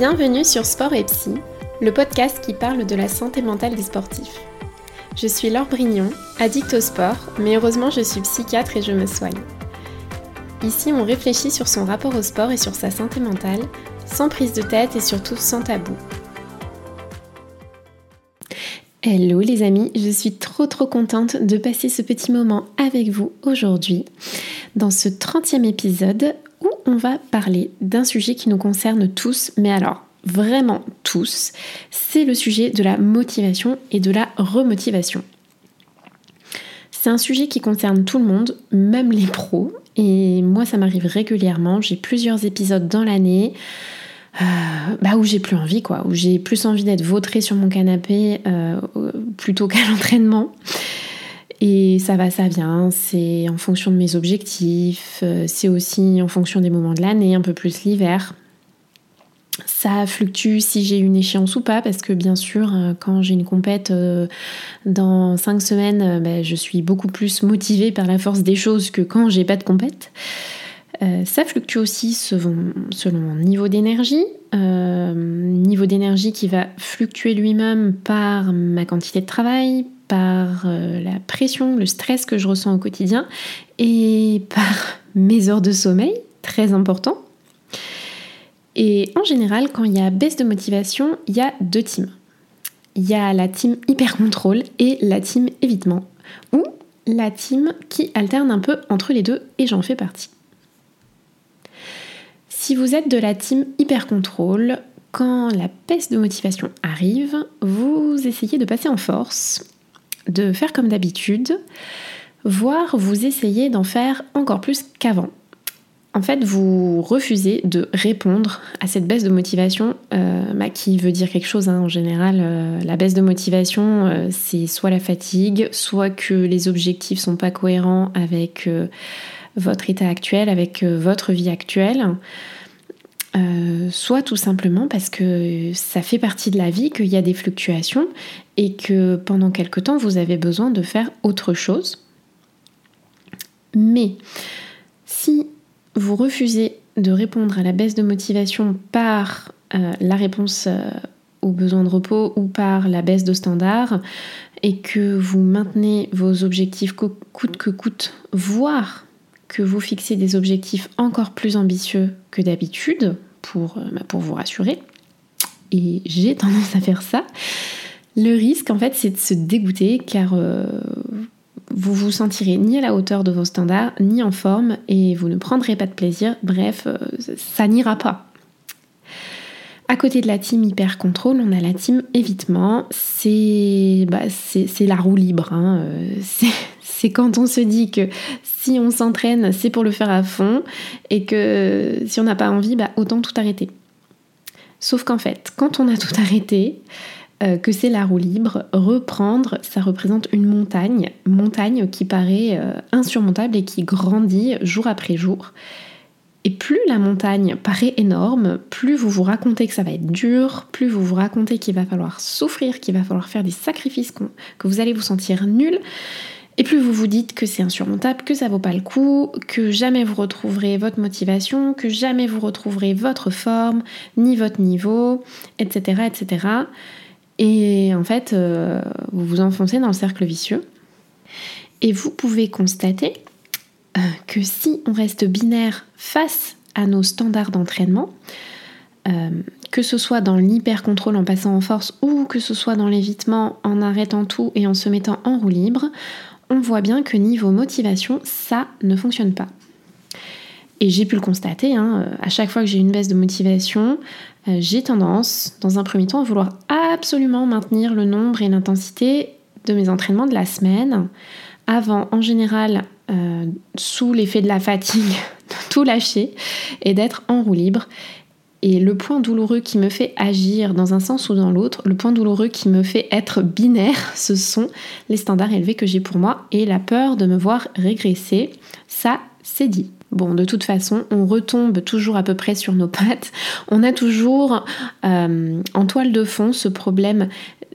Bienvenue sur Sport et Psy, le podcast qui parle de la santé mentale des sportifs. Je suis Laure Brignon, addict au sport, mais heureusement je suis psychiatre et je me soigne. Ici, on réfléchit sur son rapport au sport et sur sa santé mentale, sans prise de tête et surtout sans tabou. Hello les amis, je suis trop trop contente de passer ce petit moment avec vous aujourd'hui dans ce 30e épisode on va parler d'un sujet qui nous concerne tous, mais alors vraiment tous, c'est le sujet de la motivation et de la remotivation. C'est un sujet qui concerne tout le monde, même les pros, et moi ça m'arrive régulièrement, j'ai plusieurs épisodes dans l'année. Euh, bah où j'ai plus envie quoi, où j'ai plus envie d'être vautrée sur mon canapé euh, plutôt qu'à l'entraînement. Et ça va, ça vient, c'est en fonction de mes objectifs, euh, c'est aussi en fonction des moments de l'année, un peu plus l'hiver. Ça fluctue si j'ai une échéance ou pas, parce que bien sûr, quand j'ai une compète dans 5 semaines, bah, je suis beaucoup plus motivée par la force des choses que quand j'ai pas de compète. Euh, ça fluctue aussi selon, mon niveau d'énergie, euh, niveau d'énergie qui va fluctuer lui-même par ma quantité de travail, par euh, la pression, le stress que je ressens au quotidien et par mes heures de sommeil, très important. Et en général, quand il y a baisse de motivation, il y a deux teams. Il y a la team hyper contrôle et la team évitement, ou la team qui alterne un peu entre les deux et j'en fais partie. Si vous êtes de la team hyper contrôle, quand la baisse de motivation arrive, vous essayez de passer en force, de faire comme d'habitude, voire vous essayez d'en faire encore plus qu'avant. En fait, vous refusez de répondre à cette baisse de motivation, euh, bah, qui veut dire quelque chose hein. en général. Euh, la baisse de motivation, euh, c'est soit la fatigue, soit que les objectifs sont pas cohérents avec votre état actuel, avec votre vie actuelle. Euh, soit tout simplement parce que ça fait partie de la vie, qu'il y a des fluctuations et que pendant quelque temps vous avez besoin de faire autre chose. Mais si vous refusez de répondre à la baisse de motivation par euh, la réponse aux besoins de repos ou par la baisse de standard et que vous maintenez vos objectifs coûte que coûte, voire que vous fixez des objectifs encore plus ambitieux que d'habitude pour, euh, bah, pour vous rassurer. Et j'ai tendance à faire ça. Le risque, en fait, c'est de se dégoûter car euh, vous vous sentirez ni à la hauteur de vos standards, ni en forme et vous ne prendrez pas de plaisir. Bref, euh, ça n'ira pas. À côté de la team hyper contrôle, on a la team évitement. C'est bah, la roue libre. Hein. C'est quand on se dit que si on s'entraîne, c'est pour le faire à fond et que si on n'a pas envie, bah, autant tout arrêter. Sauf qu'en fait, quand on a tout arrêté, euh, que c'est la roue libre, reprendre, ça représente une montagne, montagne qui paraît euh, insurmontable et qui grandit jour après jour. Et plus la montagne paraît énorme, plus vous vous racontez que ça va être dur, plus vous vous racontez qu'il va falloir souffrir, qu'il va falloir faire des sacrifices, que vous allez vous sentir nul, et plus vous vous dites que c'est insurmontable, que ça vaut pas le coup, que jamais vous retrouverez votre motivation, que jamais vous retrouverez votre forme, ni votre niveau, etc. etc. Et en fait, euh, vous vous enfoncez dans le cercle vicieux. Et vous pouvez constater euh, que si on reste binaire face à nos standards d'entraînement, euh, que ce soit dans l'hyper-contrôle en passant en force ou que ce soit dans l'évitement en arrêtant tout et en se mettant en roue libre, on voit bien que niveau motivation, ça ne fonctionne pas. Et j'ai pu le constater, hein, euh, à chaque fois que j'ai une baisse de motivation, euh, j'ai tendance, dans un premier temps, à vouloir absolument maintenir le nombre et l'intensité de mes entraînements de la semaine, avant, en général, euh, sous l'effet de la fatigue, de tout lâcher et d'être en roue libre. Et le point douloureux qui me fait agir dans un sens ou dans l'autre, le point douloureux qui me fait être binaire, ce sont les standards élevés que j'ai pour moi et la peur de me voir régresser. Ça, c'est dit. Bon, de toute façon, on retombe toujours à peu près sur nos pattes. On a toujours euh, en toile de fond ce problème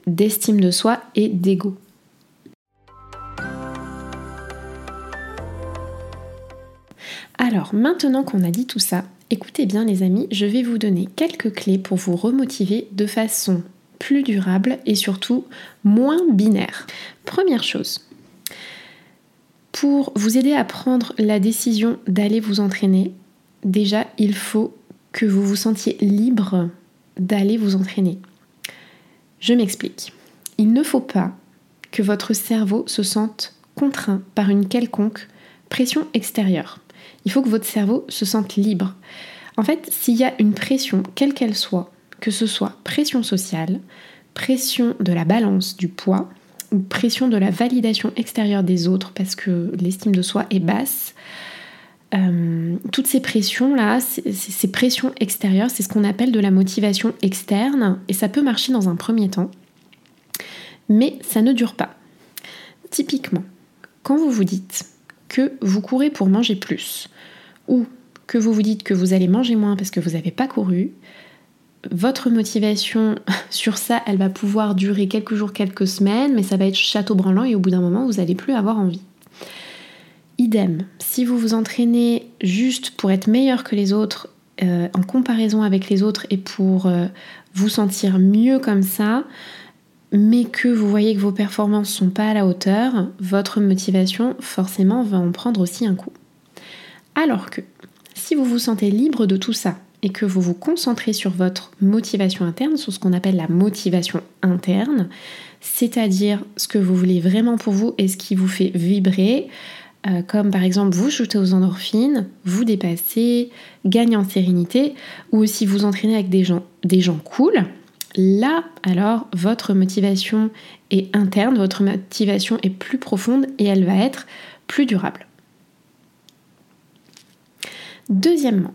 d'estime de soi et d'ego. Alors, maintenant qu'on a dit tout ça, Écoutez bien les amis, je vais vous donner quelques clés pour vous remotiver de façon plus durable et surtout moins binaire. Première chose, pour vous aider à prendre la décision d'aller vous entraîner, déjà il faut que vous vous sentiez libre d'aller vous entraîner. Je m'explique. Il ne faut pas que votre cerveau se sente contraint par une quelconque pression extérieure. Il faut que votre cerveau se sente libre. En fait, s'il y a une pression, quelle qu'elle soit, que ce soit pression sociale, pression de la balance du poids, ou pression de la validation extérieure des autres parce que l'estime de soi est basse, euh, toutes ces pressions-là, ces pressions extérieures, c'est ce qu'on appelle de la motivation externe, et ça peut marcher dans un premier temps, mais ça ne dure pas. Typiquement, quand vous vous dites que vous courez pour manger plus, ou que vous vous dites que vous allez manger moins parce que vous n'avez pas couru, votre motivation sur ça, elle va pouvoir durer quelques jours, quelques semaines, mais ça va être château branlant et au bout d'un moment, vous n'allez plus avoir envie. Idem, si vous vous entraînez juste pour être meilleur que les autres, euh, en comparaison avec les autres et pour euh, vous sentir mieux comme ça, mais que vous voyez que vos performances sont pas à la hauteur, votre motivation forcément va en prendre aussi un coup. Alors que si vous vous sentez libre de tout ça et que vous vous concentrez sur votre motivation interne, sur ce qu'on appelle la motivation interne, c'est-à-dire ce que vous voulez vraiment pour vous et ce qui vous fait vibrer, euh, comme par exemple vous shootez aux endorphines, vous dépassez, gagnez en sérénité, ou aussi vous entraînez avec des gens, des gens cool, là alors votre motivation est interne, votre motivation est plus profonde et elle va être plus durable. Deuxièmement,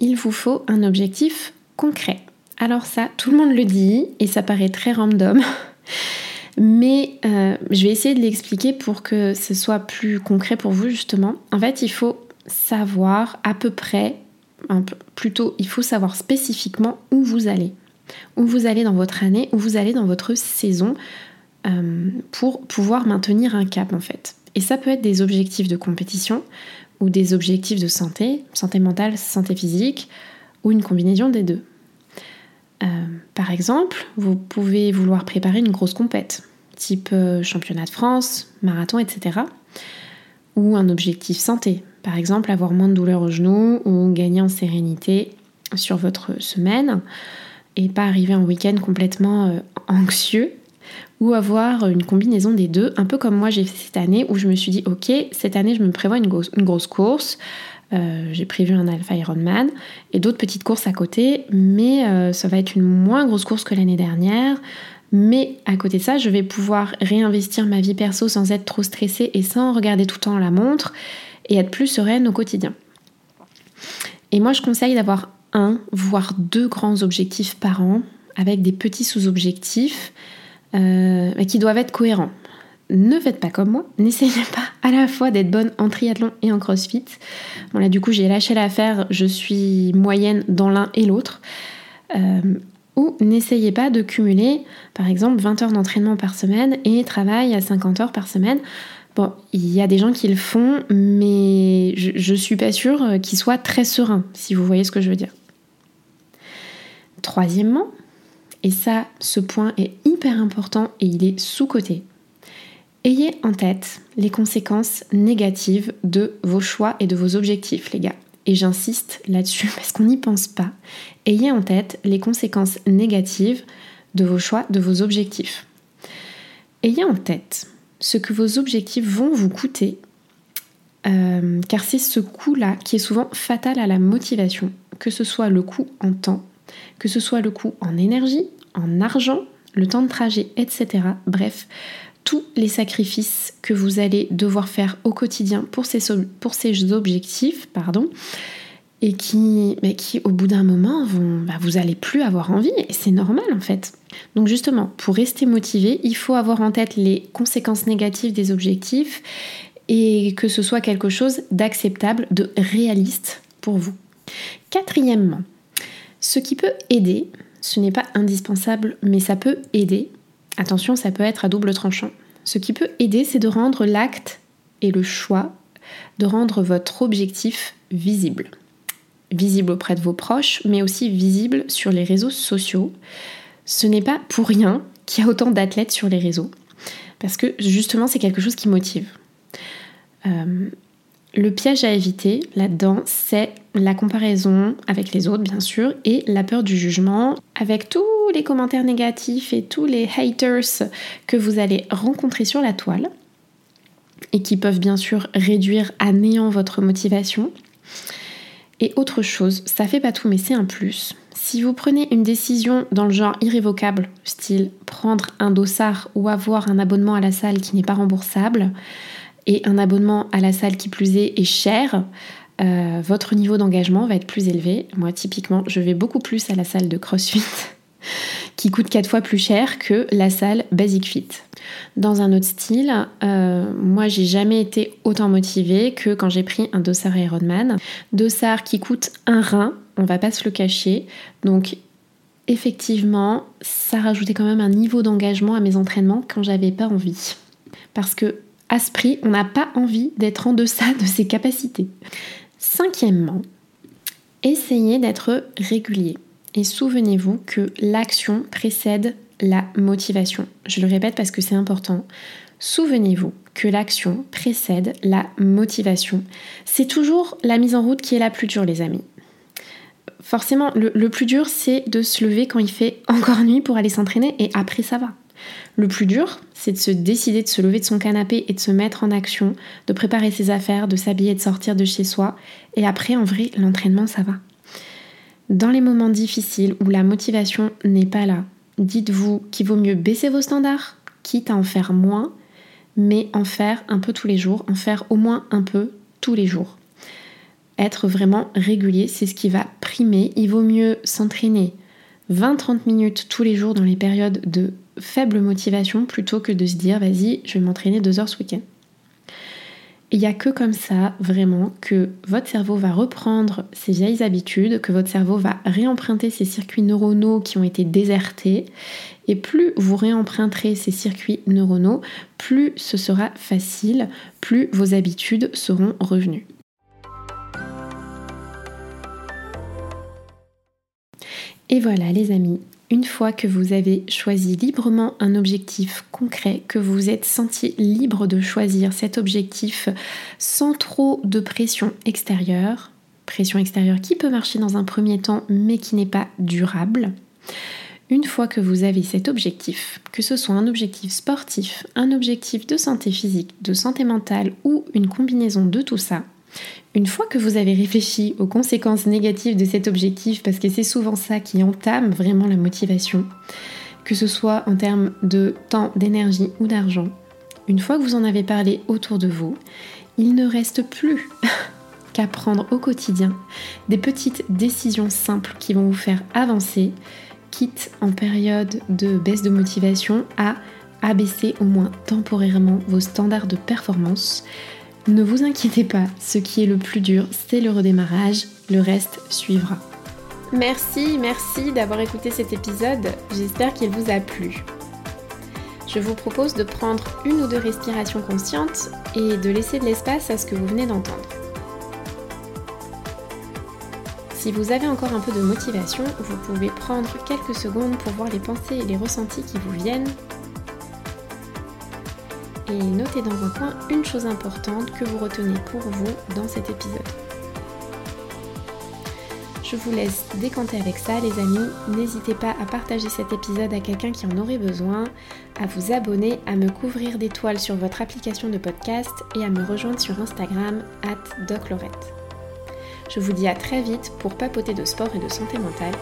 il vous faut un objectif concret. Alors ça, tout le monde le dit et ça paraît très random. Mais euh, je vais essayer de l'expliquer pour que ce soit plus concret pour vous justement. En fait, il faut savoir à peu près, plutôt il faut savoir spécifiquement où vous allez. Où vous allez dans votre année, où vous allez dans votre saison euh, pour pouvoir maintenir un cap en fait. Et ça peut être des objectifs de compétition ou des objectifs de santé, santé mentale, santé physique, ou une combinaison des deux. Euh, par exemple, vous pouvez vouloir préparer une grosse compète, type euh, championnat de France, marathon, etc. Ou un objectif santé, par exemple avoir moins de douleurs au genou ou gagner en sérénité sur votre semaine et pas arriver en week-end complètement euh, anxieux ou avoir une combinaison des deux, un peu comme moi j'ai fait cette année où je me suis dit ok, cette année je me prévois une, grosse course, euh, j'ai prévu un Alpha Ironman et d'autres petites courses à côté, mais euh, ça va être une moins grosse course que l'année dernière. Mais à côté de ça, je vais pouvoir réinvestir ma vie perso sans être trop stressée et sans regarder tout le temps la montre et être plus sereine au quotidien. Et moi, je conseille d'avoir voire deux grands objectifs par an avec des petits sous-objectifs euh, qui doivent être cohérents. Ne faites pas comme moi, n'essayez pas à la fois d'être bonne en triathlon et en crossfit. Bon là du coup j'ai lâché l'affaire, je suis moyenne dans l'un et l'autre. Euh, ou n'essayez pas de cumuler par exemple 20 heures d'entraînement par semaine et travail à 50 heures par semaine. Bon, il y a des gens qui le font, mais je, je suis pas sûre qu'ils soient très sereins, si vous voyez ce que je veux dire. Troisièmement, et ça, ce point est hyper important et il est sous-coté. Ayez en tête les conséquences négatives de vos choix et de vos objectifs, les gars. Et j'insiste là-dessus parce qu'on n'y pense pas. Ayez en tête les conséquences négatives de vos choix, de vos objectifs. Ayez en tête ce que vos objectifs vont vous coûter, euh, car c'est ce coût-là qui est souvent fatal à la motivation, que ce soit le coût en temps, que ce soit le coût en énergie, en argent, le temps de trajet, etc. Bref, tous les sacrifices que vous allez devoir faire au quotidien pour ces, pour ces objectifs, pardon, et qui, mais qui au bout d'un moment, vont, bah, vous allez plus avoir envie, et c'est normal en fait. Donc justement, pour rester motivé, il faut avoir en tête les conséquences négatives des objectifs et que ce soit quelque chose d'acceptable, de réaliste pour vous. Quatrièmement, ce qui peut aider, ce n'est pas indispensable, mais ça peut aider. Attention, ça peut être à double tranchant. Ce qui peut aider, c'est de rendre l'acte et le choix, de rendre votre objectif visible. visible auprès de vos proches, mais aussi visible sur les réseaux sociaux. Ce n'est pas pour rien qu'il y a autant d'athlètes sur les réseaux, parce que justement c'est quelque chose qui motive. Euh, le piège à éviter là-dedans, c'est la comparaison avec les autres, bien sûr, et la peur du jugement, avec tous les commentaires négatifs et tous les haters que vous allez rencontrer sur la toile, et qui peuvent bien sûr réduire à néant votre motivation. Et autre chose, ça fait pas tout, mais c'est un plus. Si vous prenez une décision dans le genre irrévocable, style prendre un dossard ou avoir un abonnement à la salle qui n'est pas remboursable, et un abonnement à la salle qui plus est est cher, euh, votre niveau d'engagement va être plus élevé. Moi, typiquement, je vais beaucoup plus à la salle de CrossFit qui coûte 4 fois plus cher que la salle Basic Fit. Dans un autre style, euh, moi j'ai jamais été autant motivée que quand j'ai pris un dossard Ironman. Dossard qui coûte un rein, on va pas se le cacher. Donc effectivement, ça rajoutait quand même un niveau d'engagement à mes entraînements quand j'avais pas envie. Parce que à ce prix, on n'a pas envie d'être en deçà de ses capacités. Cinquièmement, essayez d'être régulier. Et souvenez-vous que l'action précède la motivation. Je le répète parce que c'est important. Souvenez-vous que l'action précède la motivation. C'est toujours la mise en route qui est la plus dure, les amis. Forcément, le, le plus dur, c'est de se lever quand il fait encore nuit pour aller s'entraîner et après ça va. Le plus dur, c'est de se décider de se lever de son canapé et de se mettre en action, de préparer ses affaires, de s'habiller, de sortir de chez soi. Et après, en vrai, l'entraînement, ça va. Dans les moments difficiles où la motivation n'est pas là, dites-vous qu'il vaut mieux baisser vos standards, quitte à en faire moins, mais en faire un peu tous les jours, en faire au moins un peu tous les jours. Être vraiment régulier, c'est ce qui va primer. Il vaut mieux s'entraîner 20-30 minutes tous les jours dans les périodes de faible motivation plutôt que de se dire vas-y, je vais m'entraîner deux heures ce week-end. Il n'y a que comme ça, vraiment, que votre cerveau va reprendre ses vieilles habitudes, que votre cerveau va réemprunter ses circuits neuronaux qui ont été désertés. Et plus vous réemprunterez ces circuits neuronaux, plus ce sera facile, plus vos habitudes seront revenues. Et voilà les amis, une fois que vous avez choisi librement un objectif concret, que vous êtes senti libre de choisir cet objectif sans trop de pression extérieure, pression extérieure qui peut marcher dans un premier temps mais qui n'est pas durable, une fois que vous avez cet objectif, que ce soit un objectif sportif, un objectif de santé physique, de santé mentale ou une combinaison de tout ça, une fois que vous avez réfléchi aux conséquences négatives de cet objectif, parce que c'est souvent ça qui entame vraiment la motivation, que ce soit en termes de temps, d'énergie ou d'argent, une fois que vous en avez parlé autour de vous, il ne reste plus qu'à prendre au quotidien des petites décisions simples qui vont vous faire avancer, quitte en période de baisse de motivation à abaisser au moins temporairement vos standards de performance ne vous inquiétez pas, ce qui est le plus dur, c'est le redémarrage, le reste suivra. Merci, merci d'avoir écouté cet épisode, j'espère qu'il vous a plu. Je vous propose de prendre une ou deux respirations conscientes et de laisser de l'espace à ce que vous venez d'entendre. Si vous avez encore un peu de motivation, vous pouvez prendre quelques secondes pour voir les pensées et les ressentis qui vous viennent et notez dans un coin une chose importante que vous retenez pour vous dans cet épisode. Je vous laisse décanter avec ça les amis. N'hésitez pas à partager cet épisode à quelqu'un qui en aurait besoin, à vous abonner, à me couvrir d'étoiles sur votre application de podcast et à me rejoindre sur Instagram at doclorette. Je vous dis à très vite pour papoter de sport et de santé mentale.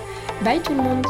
Bye tout le monde